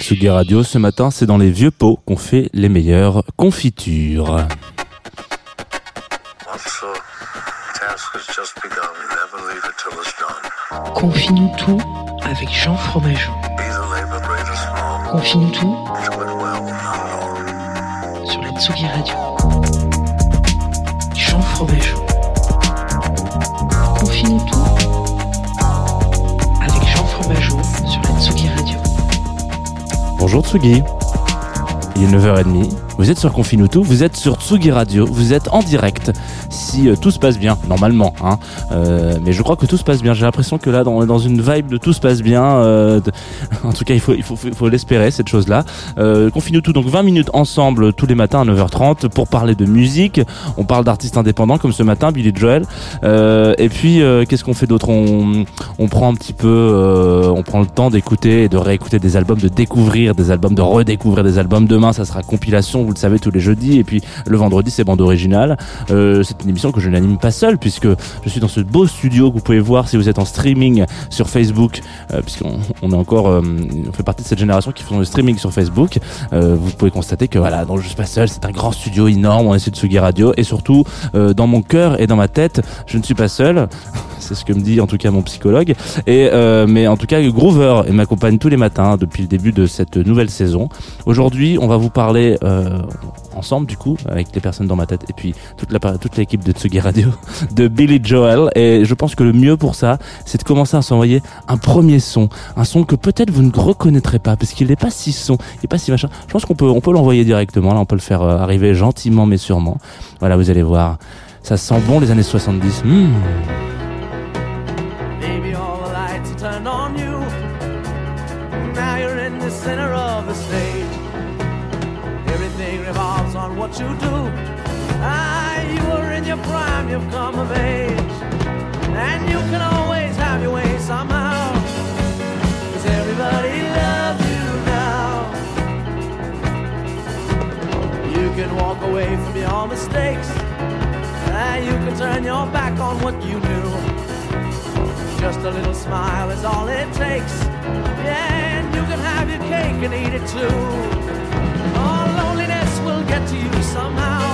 Tsugi Radio, ce matin, c'est dans les vieux pots qu'on fait les meilleures confitures. Confie-nous tout avec Jean Fromageau. Confie-nous tout sur la Tsugi Radio. Jean Fromageau. Bonjour Tsugi. Il est 9h30. Vous êtes sur Confinuto, vous êtes sur Tsugi Radio, vous êtes en direct. Si euh, tout se passe bien, normalement, hein. Euh, mais je crois que tout se passe bien. J'ai l'impression que là, on est dans une vibe de tout se passe bien. euh, En tout cas, il faut, il faut, l'espérer cette chose-là. Euh, Confinuto, donc 20 minutes ensemble tous les matins à 9h30 pour parler de musique. On parle d'artistes indépendants comme ce matin, Billy Joel. Et puis, qu'est-ce qu'on fait d'autre? On, prend un petit peu, on prend le temps d'écouter et de réécouter des albums, de découvrir des albums, de redécouvrir des albums. Demain, ça sera compilation, vous le savez, tous les jeudis. Et puis le vendredi, c'est bande originale. Une émission que je n'anime pas seul puisque je suis dans ce beau studio que vous pouvez voir si vous êtes en streaming sur Facebook, euh, puisqu'on on est encore, euh, on fait partie de cette génération qui font le streaming sur Facebook. Euh, vous pouvez constater que voilà, donc je suis pas seul, c'est un grand studio énorme, on est sur Tsugi Radio et surtout dans mon cœur et dans ma tête, je ne suis pas seul. C'est ce que me dit en tout cas mon psychologue. Et mais en tout cas, Groover m'accompagne tous les matins depuis le début de cette nouvelle saison. Aujourd'hui, on va vous parler ensemble du coup avec les personnes dans ma tête et puis toute la toute l'équipe de Tsugi Radio de Billy Joel. Et je pense que le mieux pour ça, c'est de commencer à s'envoyer un premier son, un son que peut-être vous ne reconnaîtrez pas parce qu'il n'est pas si son, il est pas si machin. Je pense qu'on peut on peut l'envoyer directement. Là, on peut le faire euh, arriver gentiment mais sûrement. Voilà, vous allez voir. Ça sent bon les années 70. Hmm. You've come of age. And you can always have your way somehow. Cause everybody loves you now. You can walk away from your mistakes. And you can turn your back on what you knew. Just a little smile is all it takes. Yeah, and you can have your cake and eat it too. All loneliness will get to you somehow.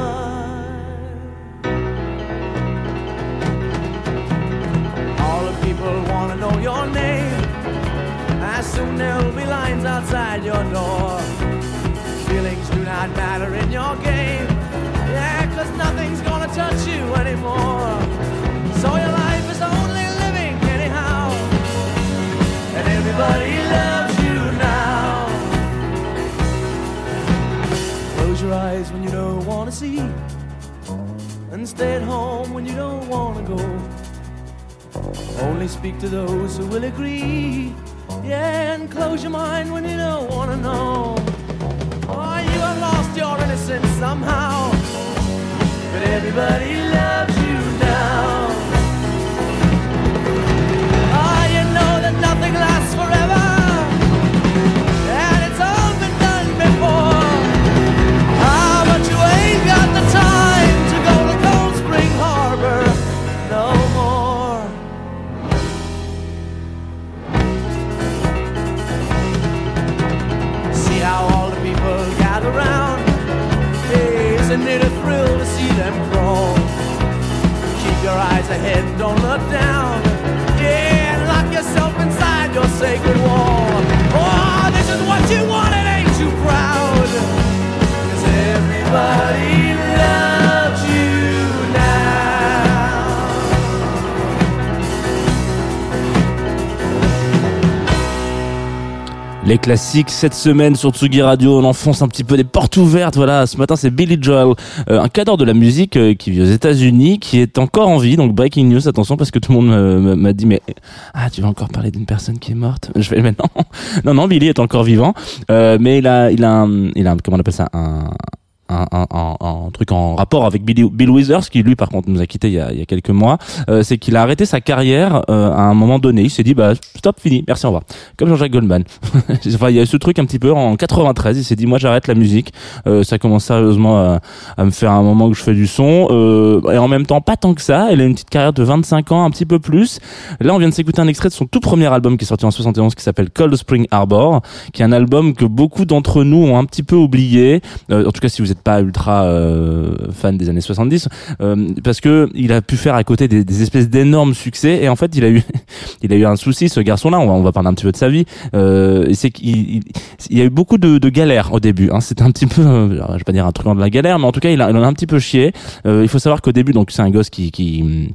soon there'll be lines outside your door. Feelings do not matter in your game. Yeah, cause nothing's gonna touch you anymore. So your life is only living anyhow. And everybody loves you now. Close your eyes when you don't want to see. And stay at home when you don't want to go. Only speak to those who will agree. Yeah, and close your mind when you don't want to know. Oh, you have lost your innocence somehow. But everybody loves you now. Ah, you know that nothing lasts forever. Les classiques cette semaine sur Tsugi Radio, on enfonce un petit peu des portes ouvertes. Voilà, ce matin c'est Billy Joel, euh, un cadre de la musique euh, qui vit aux États-Unis, qui est encore en vie. Donc breaking news, attention parce que tout le monde euh, m'a- dit mais ah tu vas encore parler d'une personne qui est morte. Je vais maintenant. non non, Billy est encore vivant, Euh, mais il a il a un, il a un- comment on appelle ça? Un un, un, un- truc en rapport avec Bill Withers qui lui par contre nous a quitté il y a, il y a quelques mois euh, c'est qu'il a arrêté sa carrière euh, à un moment donné. Il s'est dit bah stop fini merci au revoir. Comme Jean-Jacques Goldman. Enfin il y a ce truc un petit peu en 93 il s'est dit moi j'arrête la musique. Euh, ça commence sérieusement à, à me faire un moment que je fais du son. Euh, et en même temps pas tant que ça. Il a une petite carrière de 25 ans un petit peu plus. Là on vient de s'écouter un extrait de son tout premier album qui est sorti en 71 qui s'appelle Cold Spring Harbor qui est un album que beaucoup d'entre nous ont un petit peu oublié. Euh, en tout cas si vous n'êtes pas ultra euh, fan des années 70 euh, parce que il a pu faire à côté des, des espèces d'énormes succès et en fait il a eu il a eu un souci ce garçon là on va, on va parler un petit peu de sa vie euh, c'est qu'il il, il y a eu beaucoup de, de galères au début hein. c'était un petit peu je vais pas dire un truc de la galère mais en tout cas il, a, il en a un petit peu chié il faut savoir qu'au début donc c'est un gosse qui, qui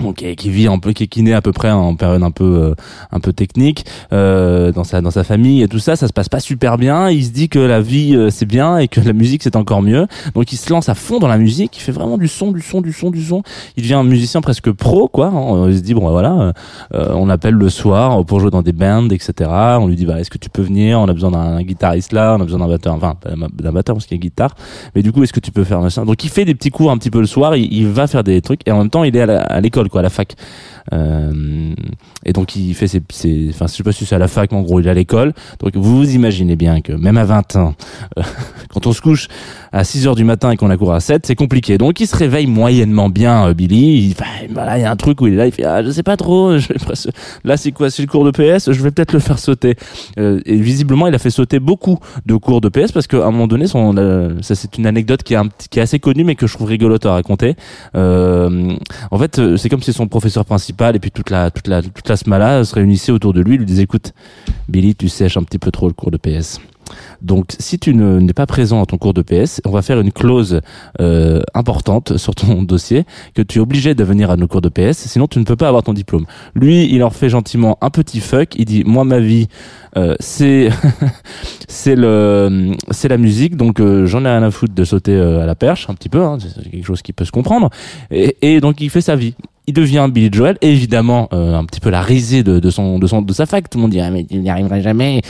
donc, qui, vit un peu, qui est naît à peu près en période un peu, euh, un peu technique euh, dans sa dans sa famille et tout ça, ça se passe pas super bien. Il se dit que la vie euh, c'est bien et que la musique c'est encore mieux. Donc il se lance à fond dans la musique. Il fait vraiment du son, du son, du son, du son. Il devient un musicien presque pro quoi. hein. Il se dit bon voilà, euh, on l'appelle le soir pour jouer dans des bands etc. On lui dit bah est-ce que tu peux venir? On a besoin d'un guitariste là, on a besoin d'un batteur, enfin d'un batteur parce qu'il y a guitare. Mais du coup est-ce que tu peux faire machin? Donc il fait des petits cours un petit peu le soir. Il, il va faire des trucs et en même temps il est à à quoi, à la fac. Euh, et donc il fait ses, enfin je sais pas si c'est à la fac, mais en gros il est à l'école. Donc vous vous imaginez bien que même à 20 ans, euh, quand on se couche à 6 heures du matin et qu'on a cours à 7, c'est compliqué. Donc il se réveille moyennement bien, euh, Billy. Il, enfin, voilà, il y a un truc où il est là, il fait ah je sais pas trop. Là c'est quoi C'est le cours de PS. Je vais peut-être le faire sauter. Et visiblement il a fait sauter beaucoup de cours de PS parce qu'à un moment donné, ça c'est une anecdote qui est, qui est assez connue mais que je trouve rigolote à raconter. En fait, c'est comme si son professeur principal et puis toute la toute la toute la smala se réunissaient autour de lui, lui disait écoute, Billy, tu sèches un petit peu trop le cours de PS. Donc, si tu ne- n'es pas présent à ton cours de PS, on va faire une clause euh, importante sur ton dossier que tu es obligé de venir à nos cours de PS, sinon tu ne peux pas avoir ton diplôme. Lui, il leur fait gentiment un petit fuck. Il dit moi ma vie, euh, c'est c'est le c'est la musique, donc euh, j'en ai rien à foutre de sauter euh, à la perche un petit peu. Hein, c'est quelque chose qui peut se comprendre. Et donc il fait sa vie. Il devient Billy Joel, évidemment euh, un petit peu la risée de, de son de son de sa fac. Tout le monde dit mais il n'y arriverait jamais.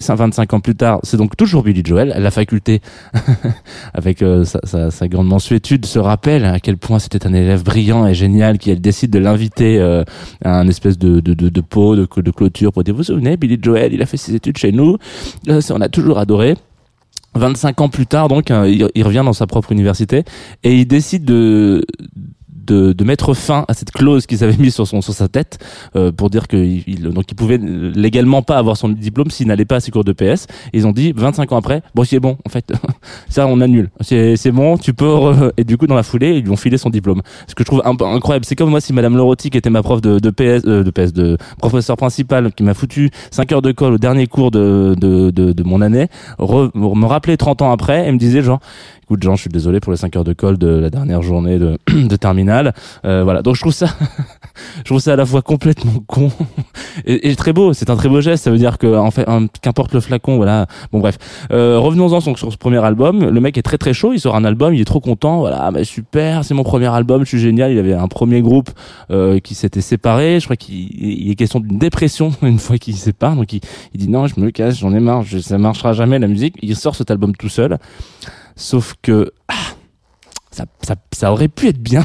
25 ans plus tard, c'est donc toujours Billy Joel. La faculté, avec euh, sa, sa, sa grande mansuétude, se rappelle à quel point c'était un élève brillant et génial qui elle décide de l'inviter euh, à un espèce de, de, de, de pot, de, de clôture pour dire vous vous souvenez, Billy Joel, il a fait ses études chez nous, Euh, on a toujours adoré. 25 ans plus tard, donc, euh, il, revient dans sa propre université et il décide de de, de mettre fin à cette clause qu'ils avaient mise sur son sur sa tête euh, pour dire que il, il- donc il pouvait légalement pas avoir son diplôme s'il n'allait pas à ses cours de PS. Ils ont dit 25 ans après, bon c'est bon en fait, ça on annule, c'est c'est bon, tu peux re- et du coup dans la foulée ils lui ont filé son diplôme. Ce que je trouve incroyable, c'est comme moi si Madame Lorotti qui était ma prof de, de PS euh, de PS de professeur principal qui m'a foutu 5 heures de colle au dernier cours de de, de, de mon année, re- me rappelait 30 ans après et me disait genre écoute Jean je suis désolé pour les 5 heures de colle de la dernière journée de, de terminale euh, voilà. Donc je trouve ça je trouve ça à la fois complètement con et, très beau. C'est un très beau geste. Ça veut dire que en fait qu'importe le flacon voilà. Bon bref. Euh, revenons-en donc sur ce premier album. Le mec est très très chaud. Il sort un album. Il est trop content. Voilà. Mais super. C'est mon premier album. Je suis génial. Il avait un premier groupe euh, qui s'était séparé. Je crois qu'il il est question d'une dépression une fois qu'il sépare. Donc il, il dit non je me casse. J'en ai marre. Je, ça marchera jamais la musique. Il sort cet album tout seul. Sauf que ah, ça, ça, ça aurait pu être bien,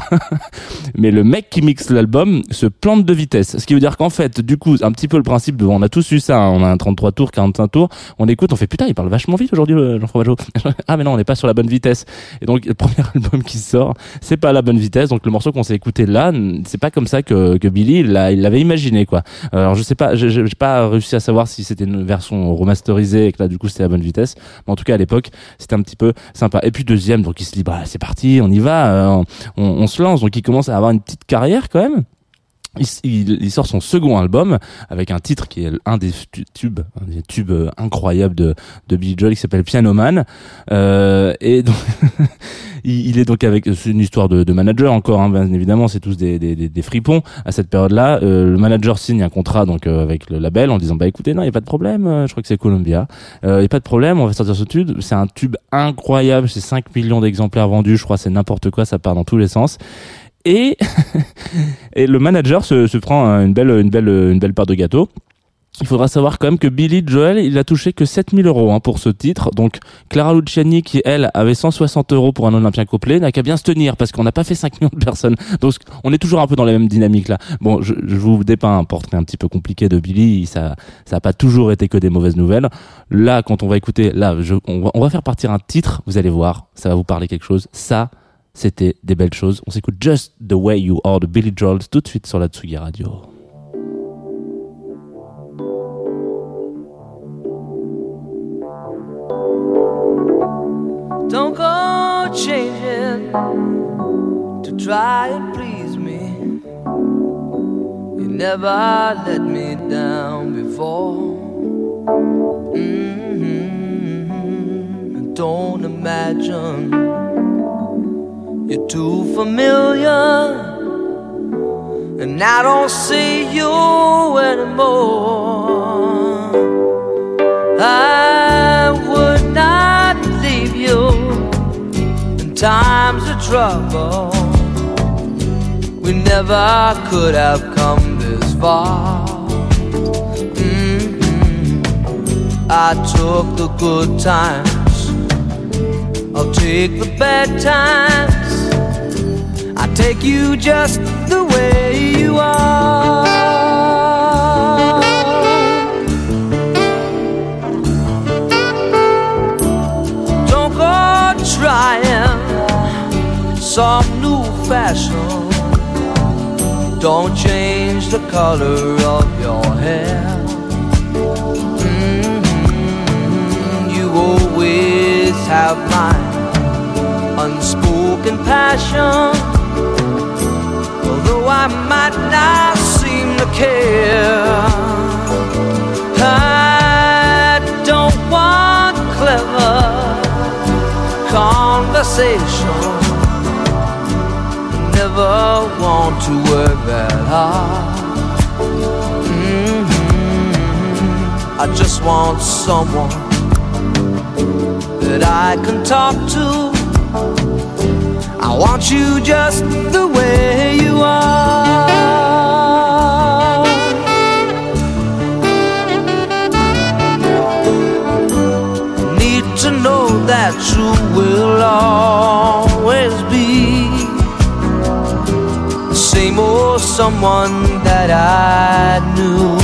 mais le mec qui mixe l'album se plante de vitesse. Ce qui veut dire qu'en fait, du coup, un petit peu le principe de, on a tous eu ça, hein, on a un 33 tours, 45 tours, on écoute, on fait putain, il parle vachement vite aujourd'hui, euh, Jean-François ah mais non, on n'est pas sur la bonne vitesse. Et donc, le premier album qui sort, c'est pas la bonne vitesse, donc le morceau qu'on s'est écouté là, c'est pas comme ça que, Billy il l'a- il l'avait imaginé, quoi. Alors je sais pas, j'ai pas réussi à savoir si c'était une version remasterisée et que là, du coup, c'était la bonne vitesse, mais en tout cas, à l'époque, c'était un petit peu sympa. Et puis deuxième, donc il se dit, bah c'est parti, on y va, euh, on, on se lance. Donc il commence à avoir une petite carrière quand même. Il, il- sort son second album avec un titre qui est un des tu- tubes, un des tubes euh, incroyables de, de Billy Joel qui s'appelle Piano Man. Euh, et donc, il, est donc avec c'est une histoire de, de manager encore, hein, bien évidemment, c'est tous des, des, des, fripons à cette période-là. Euh, le manager signe un contrat donc euh, avec le label en disant bah écoutez non, il y a pas de problème, euh, je crois que c'est Columbia, euh, il y a pas de problème, on va sortir ce tube. C'est un tube incroyable, c'est 5 millions d'exemplaires vendus, je crois, c'est n'importe quoi, ça part dans tous les sens. Et, et le manager se, se prend une belle, une belle, une belle part de gâteau. Il faudra savoir quand même que Billy Joel, il a touché que 7000 euros hein, pour ce titre. Donc Clara Luciani, qui elle avait 160 euros pour un Olympien couplet, n'a qu'à bien se tenir parce qu'on n'a pas fait 5 millions de personnes. Donc on est toujours un peu dans la même dynamique là. Bon, je, je vous dépeins un portrait un petit peu compliqué de Billy. Ça, ça a pas toujours été que des mauvaises nouvelles. Là, quand on va écouter, là, je, on, va, on va faire partir un titre. Vous allez voir, ça va vous parler quelque chose. Ça, c'était des belles choses. On s'écoute Just the Way You Are de Billy Joel tout de suite sur la Tsugi Radio. Don't go changing to try and please me. You never let me down before. Mhm. Don't imagine you're too familiar, and I don't see you anymore. I would not leave you in times of trouble. We never could have come this far. Mhm. I took the good times, I'll take the bad times. Take you just the way you are. Don't go trying some new fashion. Don't change the color of your hair. Mhm, You always have my unspoken passion. I might not seem to care. I don't want clever conversation. Never want to work that hard. Mhm. I just want someone that I can talk to. I want you just the way you are. Will always be the same old someone that I knew.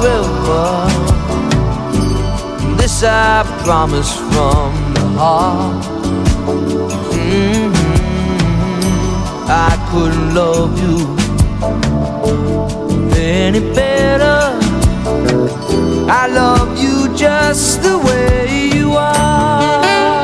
Forever. This I promise from the heart. Mhm. I couldn't love you any better. I love you just the way you are.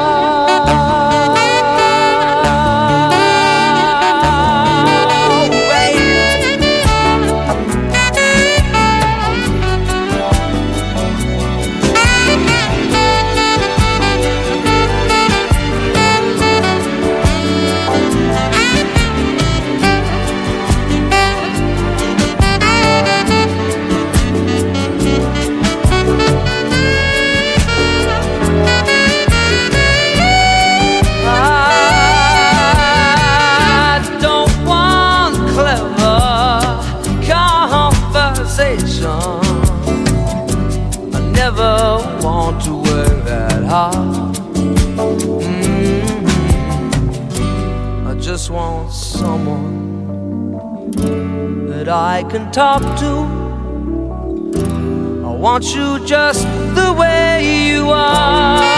Can talk to. I want you just the way way you are.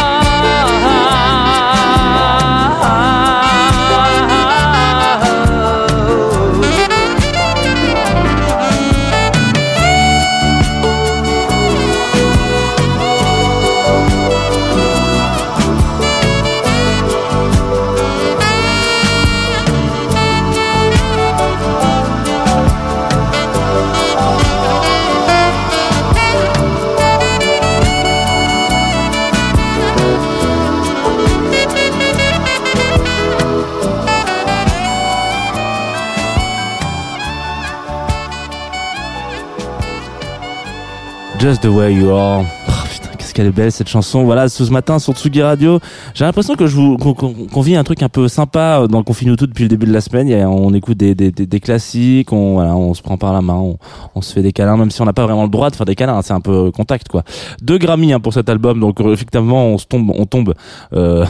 Just the way you are. Qu'elle belle cette chanson. Voilà, ce matin sur Tsugi Radio, j'ai l'impression que je vous qu'on qu'on vit un truc un peu sympa dans le confinement tout depuis le début de la semaine. A- on écoute des, des, des, des classiques, on voilà, on se prend par la main, on, on se fait des câlins, même si on n'a pas vraiment le droit de faire des câlins. hein, c'est un peu contact quoi. Deux Grammy hein, pour cet album, donc euh, effectivement on se tombe, on tombe. Euh,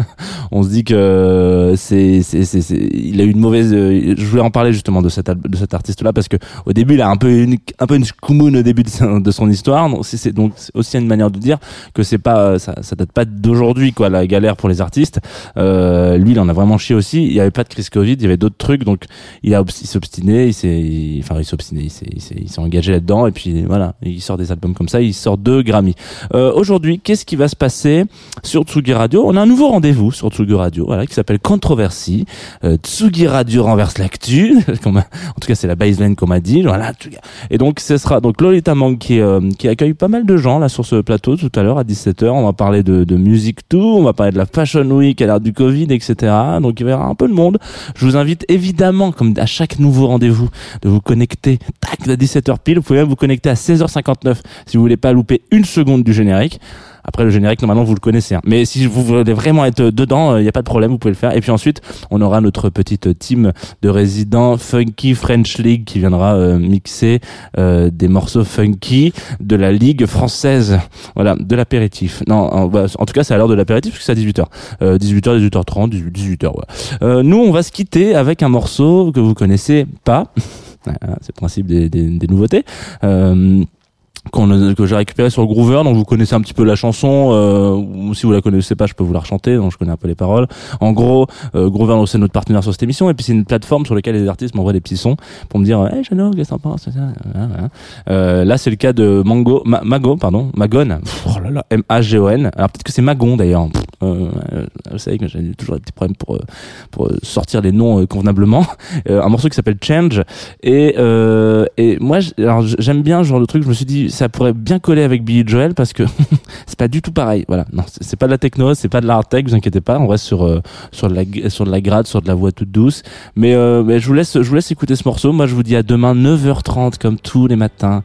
on se dit que c'est c'est il a eu une mauvaise. euh, je voulais en parler justement de cet de cet artiste là parce que au début il a un peu une un peu une au début de son, histoire. Donc c'est donc aussi une manière de dire que c'est pas euh, ça, ça date pas d'aujourd'hui quoi la galère pour les artistes. Euh, lui il en a vraiment chié aussi. Il y avait pas de crise Covid, il y avait d'autres trucs donc il a obs- il s'est enfin il s'est s'est il s'est engagé là-dedans et puis voilà il sort des albums comme ça, il sort deux Grammy. Euh, aujourd'hui qu'est-ce qui va se passer sur Tsugi Radio? On a un nouveau rendez-vous sur Tsugi Radio voilà qui s'appelle Controversie. Euh, Tsugi Radio renverse l'actu. en tout cas c'est la baseline qu'on m'a dit. Voilà. Et donc ce sera donc Lolita Mang qui euh, qui accueille pas mal de gens là sur ce plateau tout à l'heure à 17h. On va parler de, de musique tout, on va parler de la Fashion Week à l'ère du Covid, etc. Donc il y avoir un peu de monde. Je vous invite évidemment, comme à chaque nouveau rendez-vous, de vous connecter tac, à 17h pile. Vous pouvez même vous connecter à 16h59 si vous voulez pas louper une seconde du générique. Après le générique, normalement vous le connaissez. hein. Mais si vous voulez vraiment être dedans, il n'y a pas de problème, vous pouvez le faire. Et puis ensuite, on aura notre petite team de résidents funky French League qui viendra euh, mixer euh, des morceaux funky de la ligue française. Voilà, de l'apéritif. Non, en, bah, en tout cas, c'est à l'heure de l'apéritif parce que c'est à 18h. Euh, 18h, 18h30, 18h. Ouais. Euh, nous, on va se quitter avec un morceau que vous connaissez pas. C'est le principe des, des, des nouveautés. Euh, qu'on que j'ai récupéré sur Groover donc vous connaissez un petit peu la chanson euh, si vous la connaissez pas je peux vous la rechanter donc je connais un peu les paroles. En gros euh, Groover c'est notre partenaire sur cette émission et puis c'est une plateforme sur laquelle les artistes m'envoient des petits sons pour me dire hey Jeannot qu'est-ce que t'en penses? Euh, là c'est le cas de Mango Ma- Mago pardon Magon Pff, oh là là M A G O N. Alors peut-être que c'est Magon d'ailleurs. Euh, euh, vous savez que j'ai toujours des petits problèmes pour euh, pour euh, sortir les noms convenablement. Un morceau qui s'appelle Change. Et et moi j'aime bien ce genre de truc. Je me suis dit ça pourrait bien coller avec Billy Joel parce que c'est pas du tout pareil. Voilà. Non c'est pas de la techno c'est pas de l'art tech vous inquiétez pas. On reste sur sur de la sur de la grade sur de la voix toute douce. Mais mais je vous laisse je vous laisse écouter ce morceau. Moi je vous dis à demain 9h30 comme tous les matins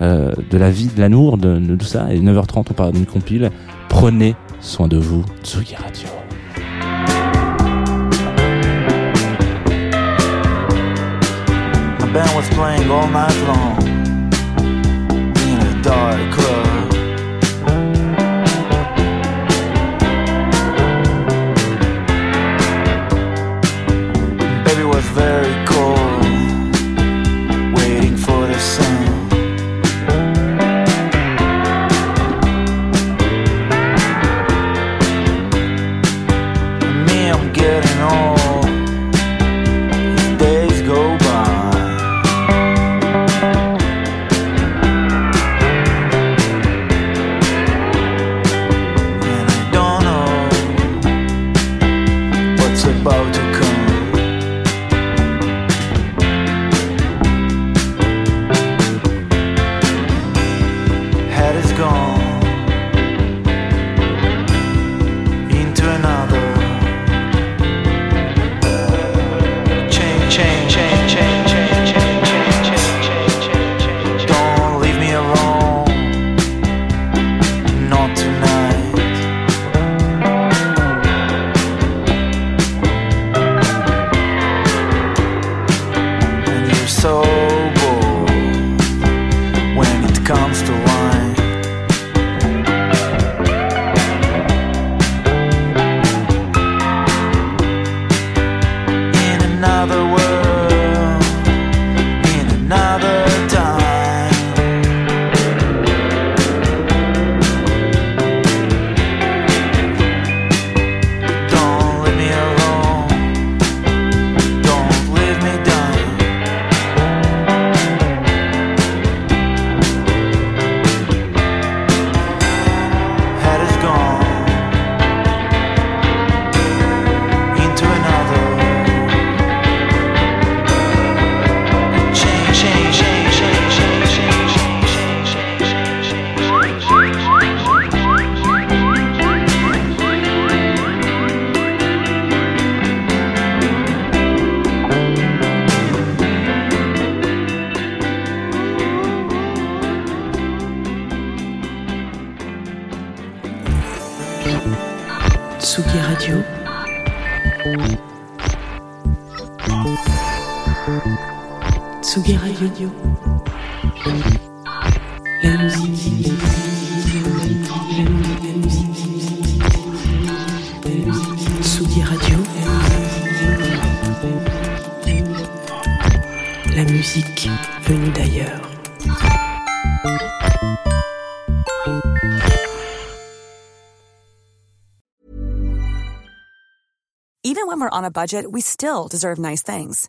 de la vie de l'amour de, de tout ça. Et 9h30 on d'une compile prenez soin de vous Tsugi Radio. What's about to come. Radio. La musique. La musique. Venue d'ailleurs. Even when we're on a budget, we still deserve nice things.